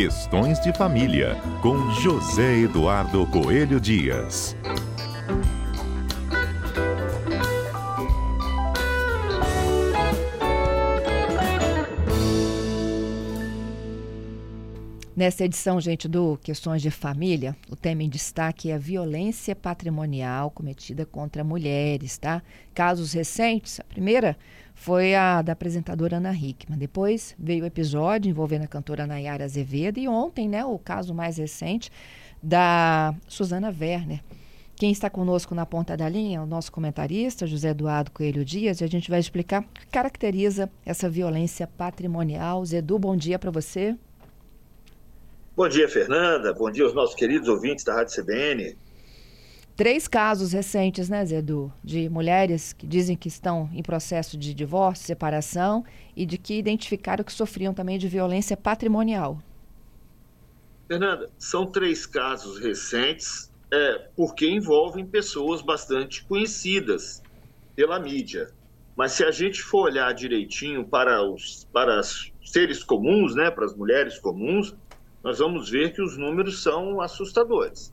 Questões de Família, com José Eduardo Coelho Dias. Nessa edição, gente, do Questões de Família, o tema em destaque é a violência patrimonial cometida contra mulheres, tá? Casos recentes, a primeira foi a da apresentadora Ana Hickman. Depois veio o episódio envolvendo a cantora Nayara Azevedo e ontem, né, o caso mais recente da Suzana Werner. Quem está conosco na ponta da linha é o nosso comentarista, José Eduardo Coelho Dias, e a gente vai explicar o que caracteriza essa violência patrimonial. Zedu, bom dia para você. Bom dia, Fernanda. Bom dia aos nossos queridos ouvintes da Rádio CBN três casos recentes, né, Zedu, de mulheres que dizem que estão em processo de divórcio, separação e de que identificaram que sofriam também de violência patrimonial. Fernanda, são três casos recentes, é, porque envolvem pessoas bastante conhecidas pela mídia. Mas se a gente for olhar direitinho para os para seres comuns, né, para as mulheres comuns, nós vamos ver que os números são assustadores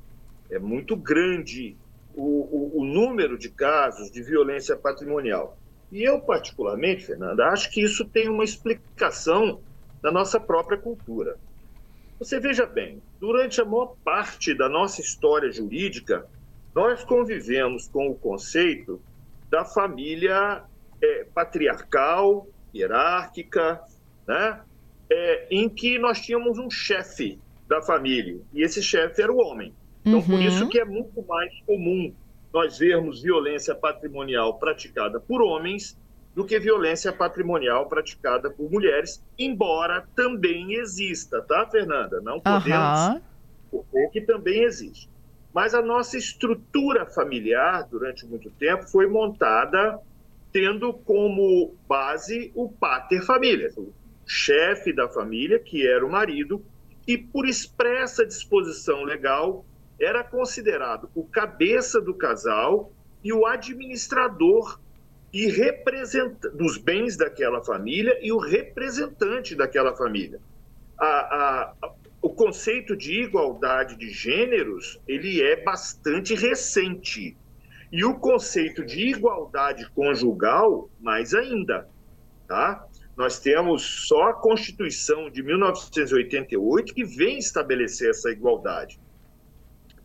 é muito grande o, o, o, número de casos de violência patrimonial. E eu, particularmente, Fernanda, acho que isso tem uma explicação da nossa própria cultura. Você veja bem, durante a maior parte da nossa história jurídica, nós convivemos com o conceito da família é, patriarcal, hierárquica, né? É, em que nós tínhamos um chefe da família, e esse chefe era o homem. Então, uhum. por isso uhum. que é muito mais comum nós vermos violência patrimonial praticada por homens do que violência patrimonial praticada por mulheres, embora também exista, tá, Fernanda? Não podemos uhum. que também existe. Mas a nossa estrutura familiar, durante muito tempo, foi montada tendo como base o pater família, o chefe da família, que era o marido, e por expressa disposição legal era considerado o cabeça do casal e o administrador e representante dos bens daquela família e o representante daquela família. A, a, o conceito de igualdade de gêneros ele é bastante recente e o conceito de igualdade conjugal mais ainda, tá? Nós temos só a Constituição de 1988 que vem estabelecer essa igualdade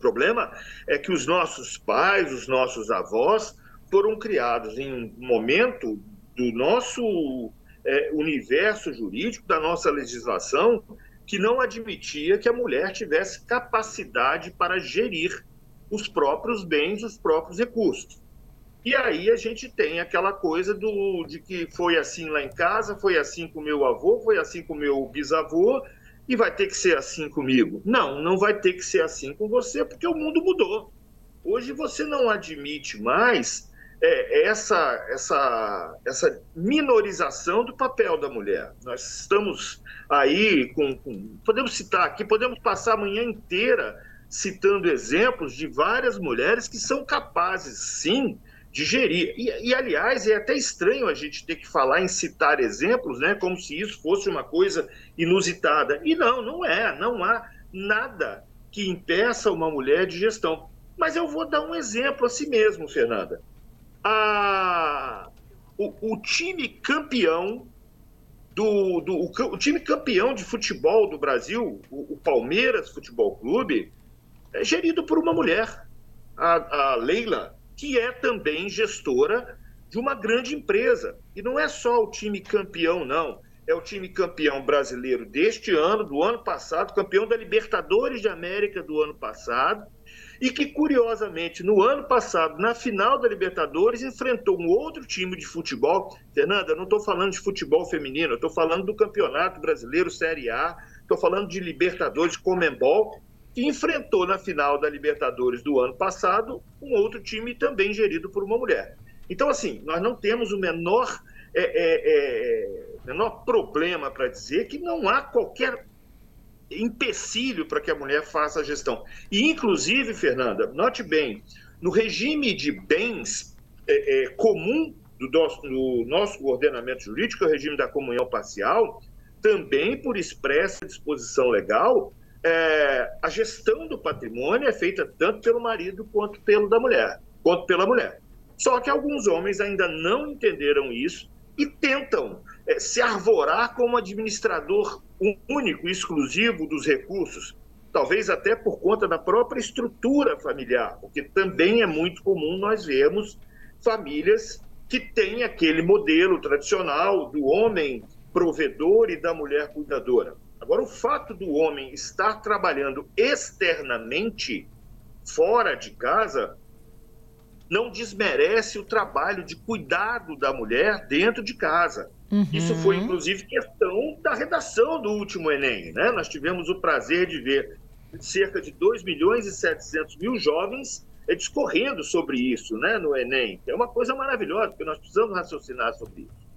problema é que os nossos pais, os nossos avós, foram criados em um momento do nosso é, universo jurídico, da nossa legislação, que não admitia que a mulher tivesse capacidade para gerir os próprios bens, os próprios recursos. E aí a gente tem aquela coisa do, de que foi assim lá em casa, foi assim com meu avô, foi assim com meu bisavô, e vai ter que ser assim comigo. Não, não vai ter que ser assim com você, porque o mundo mudou. Hoje você não admite mais é, essa, essa, essa minorização do papel da mulher. Nós estamos aí com, com. Podemos citar aqui, podemos passar a manhã inteira citando exemplos de várias mulheres que são capazes, sim, digerir. E, e, aliás, é até estranho a gente ter que falar em citar exemplos, né, como se isso fosse uma coisa inusitada. E não, não é. Não há nada que impeça uma mulher de gestão. Mas eu vou dar um exemplo a si mesmo, Fernanda. A, o, o time campeão do, do o, o, time campeão de futebol do Brasil, o, o, Palmeiras Futebol Clube, é gerido por uma mulher, a, a Leila que é também gestora de uma grande empresa. E não é só o time campeão, não. É o time campeão brasileiro deste ano, do ano passado, campeão da Libertadores de América do ano passado, e que, curiosamente, no ano passado, na final da Libertadores, enfrentou um outro time de futebol. Fernanda, eu não estou falando de futebol feminino, eu estou falando do Campeonato Brasileiro Série A, estou falando de Libertadores Comembol, que enfrentou na final da Libertadores do ano passado um outro time também gerido por uma mulher. Então, assim, nós não temos o menor, é, é, é, menor problema para dizer que não há qualquer empecilho para que a mulher faça a gestão. E, inclusive, Fernanda, note bem, no regime de bens é, é, comum do nosso, do nosso ordenamento jurídico, o regime da comunhão parcial, também por expressa disposição legal, é, a gestão do patrimônio é feita tanto pelo marido quanto pelo da mulher, quanto pela mulher. Só que alguns homens ainda não entenderam isso e tentam é, se arvorar como administrador único, exclusivo dos recursos, talvez até por conta da própria estrutura familiar, porque também é muito comum nós vermos famílias que têm aquele modelo tradicional do homem provedor e da mulher cuidadora. Agora, o fato do homem estar trabalhando externamente, fora de casa, não desmerece o trabalho de cuidado da mulher dentro de casa. Uhum. Isso foi, inclusive, questão da redação do último Enem. Né? Nós tivemos o prazer de ver cerca de 2 milhões e 700 mil jovens eh, discorrendo sobre isso né, no Enem. É uma coisa maravilhosa, porque nós precisamos raciocinar sobre isso.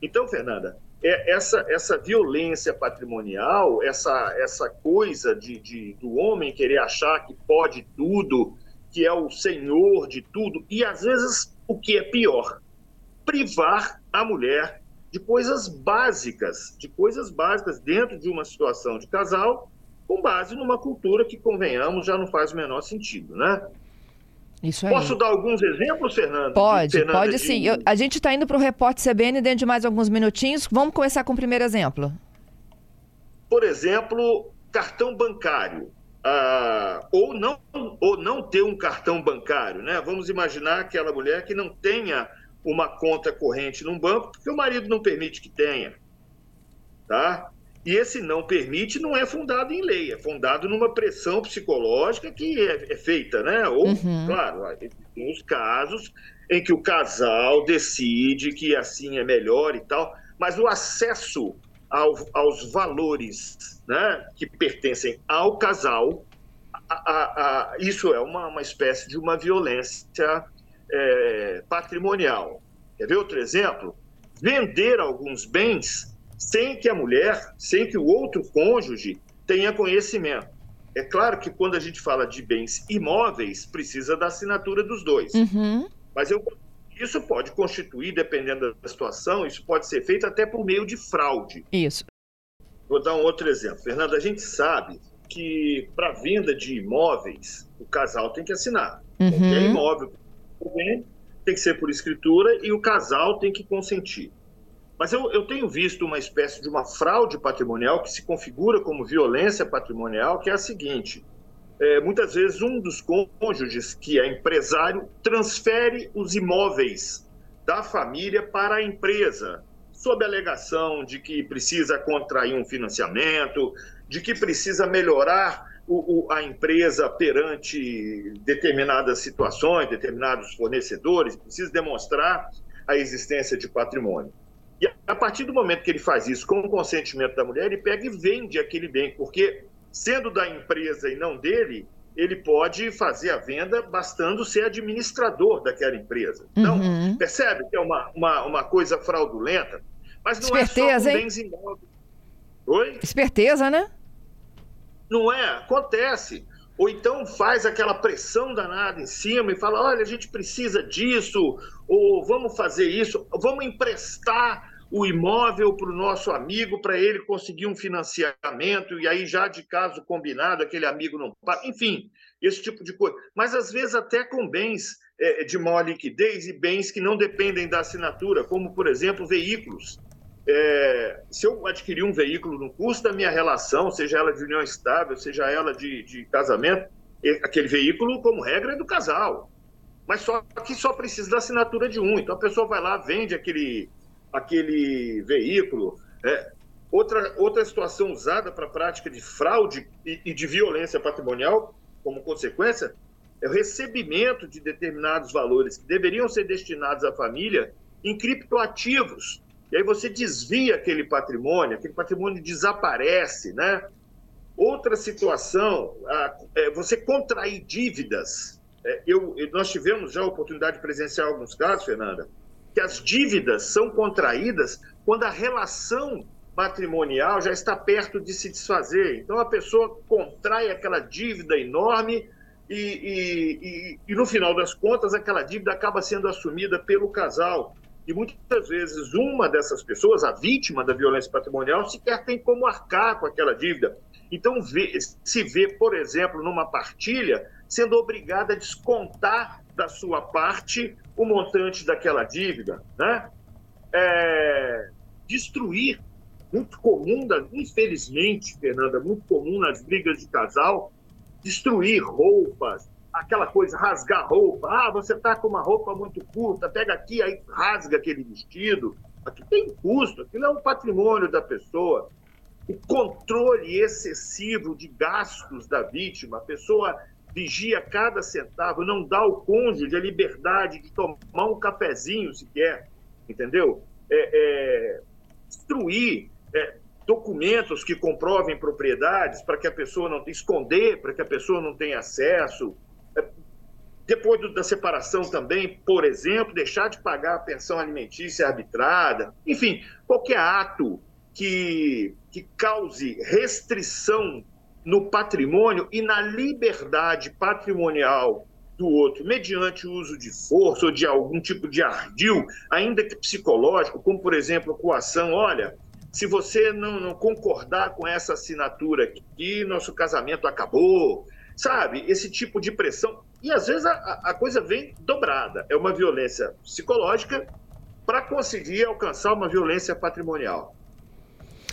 Então, Fernanda, é essa, essa violência patrimonial, essa, essa coisa de, de, do homem querer achar que pode tudo, que é o senhor de tudo, e às vezes o que é pior, privar a mulher de coisas básicas, de coisas básicas dentro de uma situação de casal, com base numa cultura que, convenhamos, já não faz o menor sentido, né? Isso aí. Posso dar alguns exemplos, Fernando? Pode, Fernanda, pode sim. Eu, a gente está indo para o repórter CBN dentro de mais alguns minutinhos. Vamos começar com o primeiro exemplo. Por exemplo, cartão bancário. Ah, ou, não, ou não ter um cartão bancário, né? Vamos imaginar aquela mulher que não tenha uma conta corrente num banco, porque o marido não permite que tenha. Tá? E esse não permite não é fundado em lei, é fundado numa pressão psicológica que é, é feita, né? Ou, uhum. claro, tem os casos em que o casal decide que assim é melhor e tal, mas o acesso ao, aos valores né, que pertencem ao casal, a, a, a, isso é uma, uma espécie de uma violência é, patrimonial. Quer ver outro exemplo? Vender alguns bens sem que a mulher, sem que o outro cônjuge tenha conhecimento. É claro que quando a gente fala de bens imóveis, precisa da assinatura dos dois. Uhum. Mas eu, isso pode constituir, dependendo da situação, isso pode ser feito até por meio de fraude. Isso. Vou dar um outro exemplo. Fernando, a gente sabe que para venda de imóveis, o casal tem que assinar. Uhum. Qualquer imóvel tem que ser por escritura e o casal tem que consentir. Mas eu, eu tenho visto uma espécie de uma fraude patrimonial que se configura como violência patrimonial, que é a seguinte: é, muitas vezes um dos cônjuges, que é empresário, transfere os imóveis da família para a empresa, sob a alegação de que precisa contrair um financiamento, de que precisa melhorar o, o, a empresa perante determinadas situações, determinados fornecedores, precisa demonstrar a existência de patrimônio. E a partir do momento que ele faz isso com o consentimento da mulher, ele pega e vende aquele bem, porque sendo da empresa e não dele, ele pode fazer a venda bastando ser administrador daquela empresa. Então, uhum. percebe que é uma, uma, uma coisa fraudulenta? Mas não Esperteza, é só com bens imóveis. Oi? Esperteza, né? Não é? Acontece. Ou então faz aquela pressão danada em cima e fala: olha, a gente precisa disso, ou vamos fazer isso, vamos emprestar o imóvel para o nosso amigo para ele conseguir um financiamento e aí já de caso combinado aquele amigo não paga, enfim, esse tipo de coisa. Mas às vezes até com bens é, de maior liquidez e bens que não dependem da assinatura, como por exemplo veículos. É, se eu adquirir um veículo no custo da minha relação, seja ela de união estável, seja ela de, de casamento, aquele veículo, como regra, é do casal. Mas só que só precisa da assinatura de um. Então a pessoa vai lá, vende aquele aquele veículo. É, outra, outra situação usada para a prática de fraude e, e de violência patrimonial, como consequência, é o recebimento de determinados valores que deveriam ser destinados à família em criptoativos. E aí você desvia aquele patrimônio, aquele patrimônio desaparece, né? Outra situação, é você contrair dívidas. É, eu, nós tivemos já a oportunidade de presenciar alguns casos, Fernanda, que as dívidas são contraídas quando a relação patrimonial já está perto de se desfazer. Então a pessoa contrai aquela dívida enorme e, e, e, e, no final das contas aquela dívida acaba sendo assumida pelo casal. E muitas vezes uma dessas pessoas, a vítima da violência patrimonial, sequer tem como arcar com aquela dívida. Então, vê, se vê, por exemplo, numa partilha, sendo obrigada a descontar da sua parte o montante daquela dívida. Né? É, destruir, muito comum, infelizmente, Fernanda, muito comum nas brigas de casal, destruir roupas, aquela coisa, rasgar roupa. Ah, você está com uma roupa muito curta, pega aqui, aí rasga aquele vestido. Aqui tem custo, aquilo é um patrimônio da pessoa. O controle excessivo de gastos da vítima, a pessoa vigia cada centavo, não dá ao cônjuge a liberdade de tomar um cafezinho sequer, entendeu? É, é, destruir é, documentos que comprovem propriedades para que a pessoa não esconder, para que a pessoa não tenha acesso, depois do, da separação também, por exemplo, deixar de pagar a pensão alimentícia arbitrada, enfim, qualquer ato que, que cause restrição no patrimônio e na liberdade patrimonial do outro, mediante o uso de força ou de algum tipo de ardil, ainda que psicológico, como, por exemplo, coação, olha, se você não, não concordar com essa assinatura aqui, nosso casamento acabou, sabe? Esse tipo de pressão. E às vezes a, a coisa vem dobrada. É uma violência psicológica para conseguir alcançar uma violência patrimonial.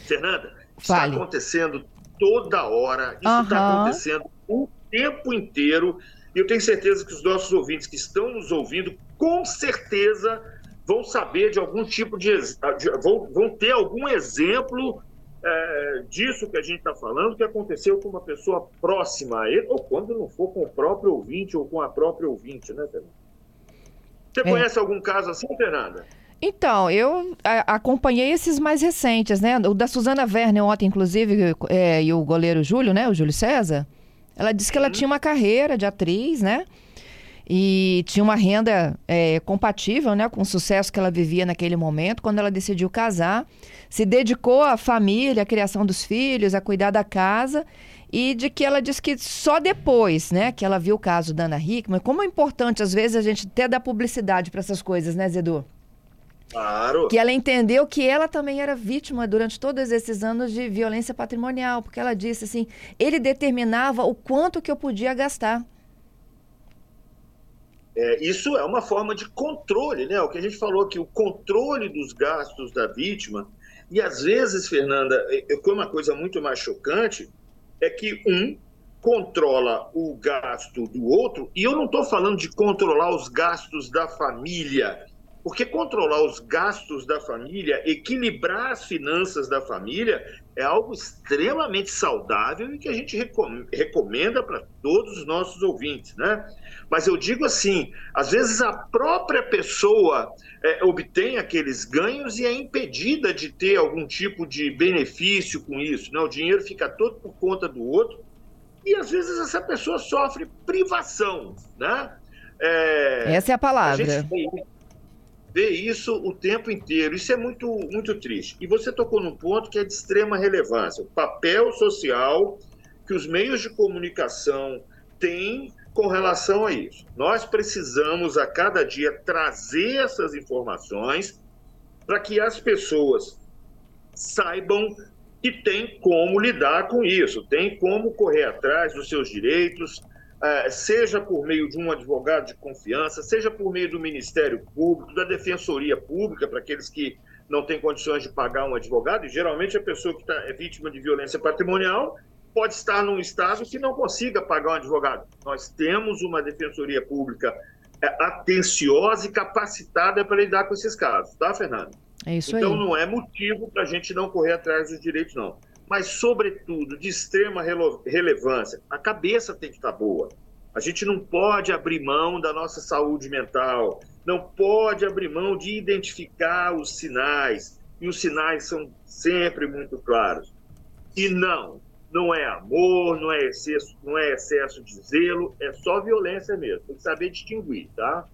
Fernanda, está acontecendo toda hora, isso está uhum. acontecendo o tempo inteiro. E eu tenho certeza que os nossos ouvintes que estão nos ouvindo, com certeza vão saber de algum tipo de. de vão, vão ter algum exemplo é, disso que a gente está falando que aconteceu com uma pessoa próxima a ele, ou quando não for com o próprio ouvinte ou com a própria ouvinte, né, Fernanda? Você é. conhece algum caso assim, Fernanda? Então, eu a, acompanhei esses mais recentes, né? O da Suzana Werner ontem, inclusive, é, e o goleiro Júlio, né? O Júlio César. Ela disse que ela uhum. tinha uma carreira de atriz, né? e tinha uma renda é, compatível né, com o sucesso que ela vivia naquele momento. Quando ela decidiu casar, se dedicou à família, à criação dos filhos, a cuidar da casa. E de que ela disse que só depois, né, que ela viu o caso da Ana Hickman, como é importante às vezes a gente até dar publicidade para essas coisas, né, Zedu? Claro. Que ela entendeu que ela também era vítima durante todos esses anos de violência patrimonial, porque ela disse assim, ele determinava o quanto que eu podia gastar. É, isso é uma forma de controle, né? O que a gente falou aqui, o controle dos gastos da vítima. E às vezes, Fernanda, é, é uma coisa muito mais chocante é que um controla o gasto do outro, e eu não estou falando de controlar os gastos da família, porque controlar os gastos da família, equilibrar as finanças da família, é algo extremamente saudável e que a gente recomenda para todos os nossos ouvintes, né? Mas eu digo assim, às vezes a própria pessoa é, obtém aqueles ganhos e é impedida de ter algum tipo de benefício com isso, né? O dinheiro fica todo por conta do outro e às vezes essa pessoa sofre privação, né? É, Essa é a palavra. A gente vê isso o tempo inteiro. Isso é muito, muito triste. E você tocou num ponto que é de extrema relevância: o papel social que os meios de comunicação têm com relação a isso. Nós precisamos a cada dia trazer essas informações para que as pessoas saibam que tem como lidar com isso, tem como correr atrás dos seus direitos, seja por meio de um advogado de confiança, seja por meio do Ministério Público, da Defensoria Pública, para aqueles que não têm condições de pagar um advogado, e geralmente a pessoa que tá, é vítima de violência patrimonial pode estar num estado que não consiga pagar um advogado. Nós temos uma Defensoria Pública é, atenciosa e capacitada para lidar com esses casos, tá, Fernando? É isso então, aí. Então não é motivo para a gente não correr atrás dos direitos, não mas, sobretudo, de extrema relevância, a cabeça tem que estar boa. A gente não pode abrir mão da nossa saúde mental, não pode abrir mão de identificar os sinais, e os sinais são sempre muito claros. E não, não é amor, não é excesso, não é excesso de zelo, é só violência mesmo. Tem que saber distinguir, tá?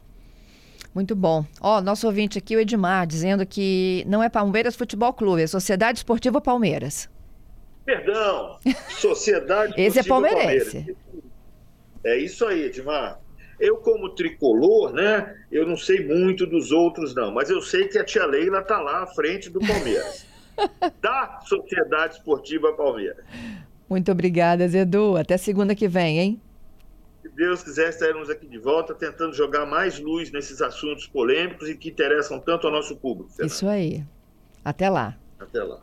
Muito bom. Ó, nosso ouvinte aqui, o Edmar, dizendo que não é Palmeiras Futebol Clube, é Sociedade Esportiva Palmeiras. Perdão, Sociedade Esse é palmeirense. Palmeiras. É isso aí, Edmar. Eu, como tricolor, né? Eu não sei muito dos outros, não, mas eu sei que a tia Leila está lá à frente do Palmeiras. da Sociedade Esportiva Palmeiras. Muito obrigada, Zedu. Até segunda que vem, hein? Se Deus quiser, estaremos aqui de volta tentando jogar mais luz nesses assuntos polêmicos e que interessam tanto ao nosso público. Isso aí. Até lá. Até lá.